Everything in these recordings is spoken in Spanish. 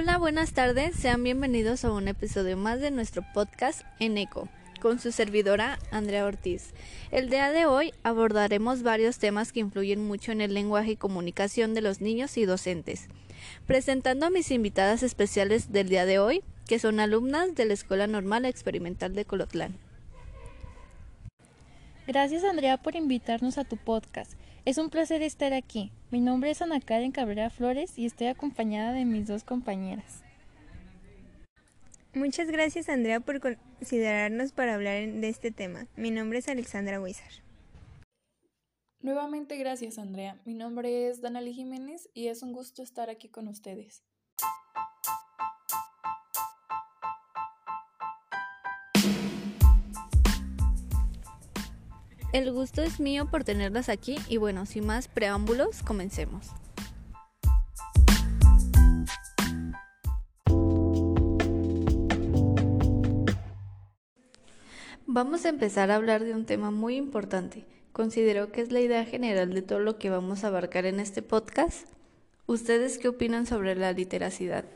Hola, buenas tardes, sean bienvenidos a un episodio más de nuestro podcast en ECO, con su servidora Andrea Ortiz. El día de hoy abordaremos varios temas que influyen mucho en el lenguaje y comunicación de los niños y docentes, presentando a mis invitadas especiales del día de hoy, que son alumnas de la Escuela Normal Experimental de Colotlán. Gracias Andrea por invitarnos a tu podcast. Es un placer estar aquí. Mi nombre es Ana Karen Cabrera Flores y estoy acompañada de mis dos compañeras. Muchas gracias Andrea por considerarnos para hablar de este tema. Mi nombre es Alexandra Huizar. Nuevamente gracias Andrea. Mi nombre es Danali Jiménez y es un gusto estar aquí con ustedes. El gusto es mío por tenerlas aquí y bueno, sin más preámbulos, comencemos. Vamos a empezar a hablar de un tema muy importante. Considero que es la idea general de todo lo que vamos a abarcar en este podcast. ¿Ustedes qué opinan sobre la literacidad?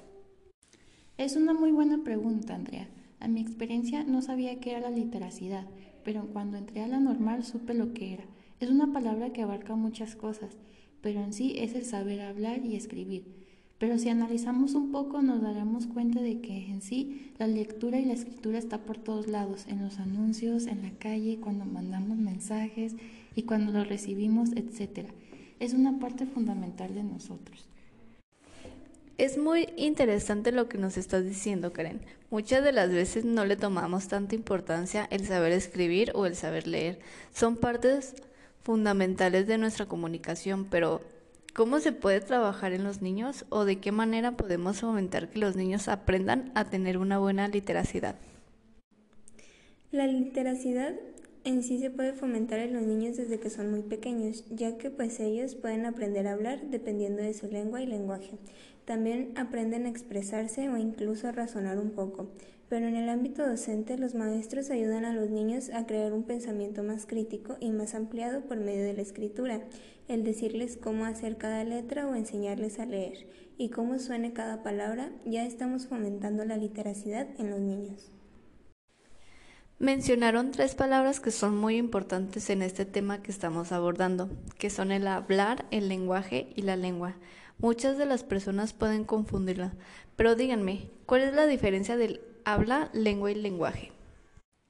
Es una muy buena pregunta, Andrea. A mi experiencia no sabía qué era la literacidad, pero cuando entré a la normal supe lo que era. Es una palabra que abarca muchas cosas, pero en sí es el saber hablar y escribir. Pero si analizamos un poco nos daremos cuenta de que en sí la lectura y la escritura está por todos lados, en los anuncios, en la calle, cuando mandamos mensajes y cuando los recibimos, etc. Es una parte fundamental de nosotros. Es muy interesante lo que nos estás diciendo, Karen. Muchas de las veces no le tomamos tanta importancia el saber escribir o el saber leer. Son partes fundamentales de nuestra comunicación, pero ¿cómo se puede trabajar en los niños o de qué manera podemos fomentar que los niños aprendan a tener una buena literacidad? La literacidad en sí se puede fomentar en los niños desde que son muy pequeños, ya que pues ellos pueden aprender a hablar dependiendo de su lengua y lenguaje. También aprenden a expresarse o incluso a razonar un poco. Pero en el ámbito docente los maestros ayudan a los niños a crear un pensamiento más crítico y más ampliado por medio de la escritura, el decirles cómo hacer cada letra o enseñarles a leer y cómo suene cada palabra, ya estamos fomentando la literacidad en los niños. Mencionaron tres palabras que son muy importantes en este tema que estamos abordando, que son el hablar, el lenguaje y la lengua. Muchas de las personas pueden confundirla, pero díganme, ¿cuál es la diferencia del habla, lengua y lenguaje?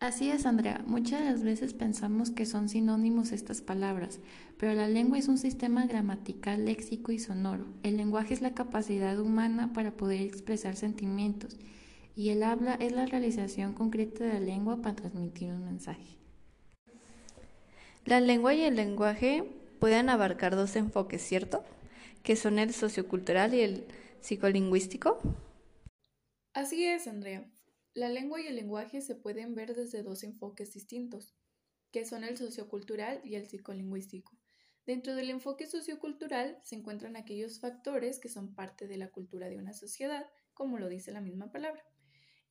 Así es, Andrea. Muchas de las veces pensamos que son sinónimos estas palabras, pero la lengua es un sistema gramatical, léxico y sonoro. El lenguaje es la capacidad humana para poder expresar sentimientos y el habla es la realización concreta de la lengua para transmitir un mensaje. La lengua y el lenguaje pueden abarcar dos enfoques, ¿cierto? Que son el sociocultural y el psicolingüístico. Así es, Andrea. La lengua y el lenguaje se pueden ver desde dos enfoques distintos, que son el sociocultural y el psicolingüístico. Dentro del enfoque sociocultural se encuentran aquellos factores que son parte de la cultura de una sociedad, como lo dice la misma palabra.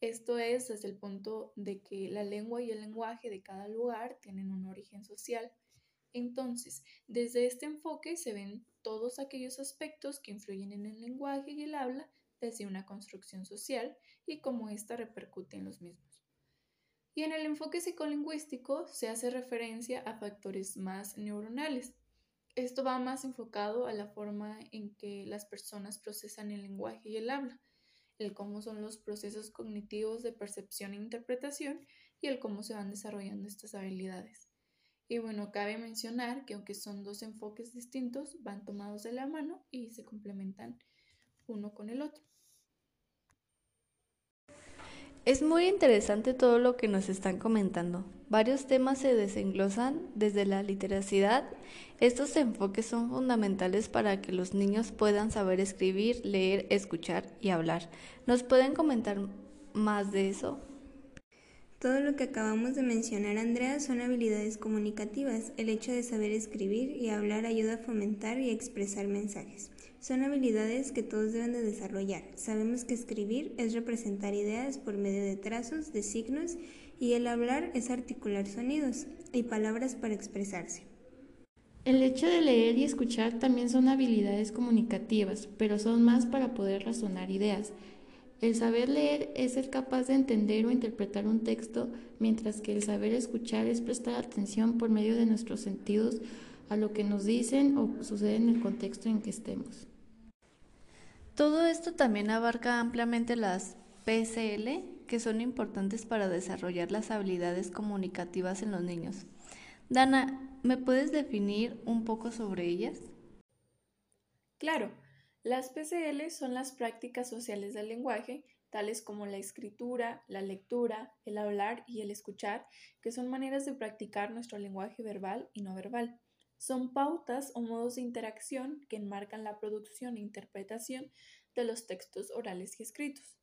Esto es desde el punto de que la lengua y el lenguaje de cada lugar tienen un origen social. Entonces, desde este enfoque se ven todos aquellos aspectos que influyen en el lenguaje y el habla desde una construcción social y cómo ésta repercute en los mismos. Y en el enfoque psicolingüístico se hace referencia a factores más neuronales. Esto va más enfocado a la forma en que las personas procesan el lenguaje y el habla el cómo son los procesos cognitivos de percepción e interpretación y el cómo se van desarrollando estas habilidades. Y bueno, cabe mencionar que aunque son dos enfoques distintos, van tomados de la mano y se complementan uno con el otro. Es muy interesante todo lo que nos están comentando. Varios temas se desenglosan desde la literacidad. Estos enfoques son fundamentales para que los niños puedan saber escribir, leer, escuchar y hablar. ¿Nos pueden comentar más de eso? Todo lo que acabamos de mencionar, Andrea, son habilidades comunicativas. El hecho de saber escribir y hablar ayuda a fomentar y expresar mensajes. Son habilidades que todos deben de desarrollar. Sabemos que escribir es representar ideas por medio de trazos, de signos, y el hablar es articular sonidos y palabras para expresarse. El hecho de leer y escuchar también son habilidades comunicativas, pero son más para poder razonar ideas. El saber leer es ser capaz de entender o interpretar un texto, mientras que el saber escuchar es prestar atención por medio de nuestros sentidos a lo que nos dicen o sucede en el contexto en que estemos. Todo esto también abarca ampliamente las PSL, que son importantes para desarrollar las habilidades comunicativas en los niños. Dana, ¿me puedes definir un poco sobre ellas? Claro, las PCL son las prácticas sociales del lenguaje, tales como la escritura, la lectura, el hablar y el escuchar, que son maneras de practicar nuestro lenguaje verbal y no verbal. Son pautas o modos de interacción que enmarcan la producción e interpretación de los textos orales y escritos.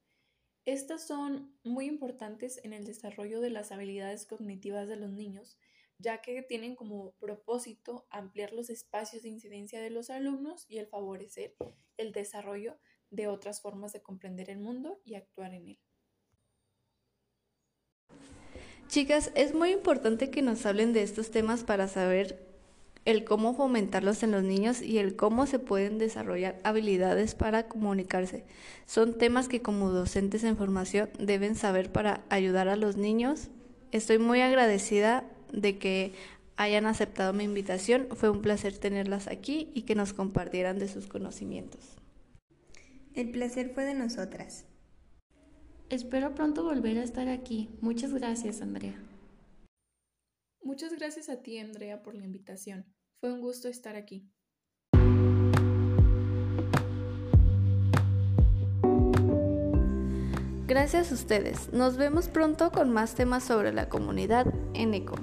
Estas son muy importantes en el desarrollo de las habilidades cognitivas de los niños, ya que tienen como propósito ampliar los espacios de incidencia de los alumnos y el favorecer el desarrollo de otras formas de comprender el mundo y actuar en él. Chicas, es muy importante que nos hablen de estos temas para saber el cómo fomentarlos en los niños y el cómo se pueden desarrollar habilidades para comunicarse. Son temas que como docentes en formación deben saber para ayudar a los niños. Estoy muy agradecida de que hayan aceptado mi invitación. Fue un placer tenerlas aquí y que nos compartieran de sus conocimientos. El placer fue de nosotras. Espero pronto volver a estar aquí. Muchas gracias, Andrea. Muchas gracias a ti, Andrea, por la invitación. Fue un gusto estar aquí. Gracias a ustedes. Nos vemos pronto con más temas sobre la comunidad en ECO.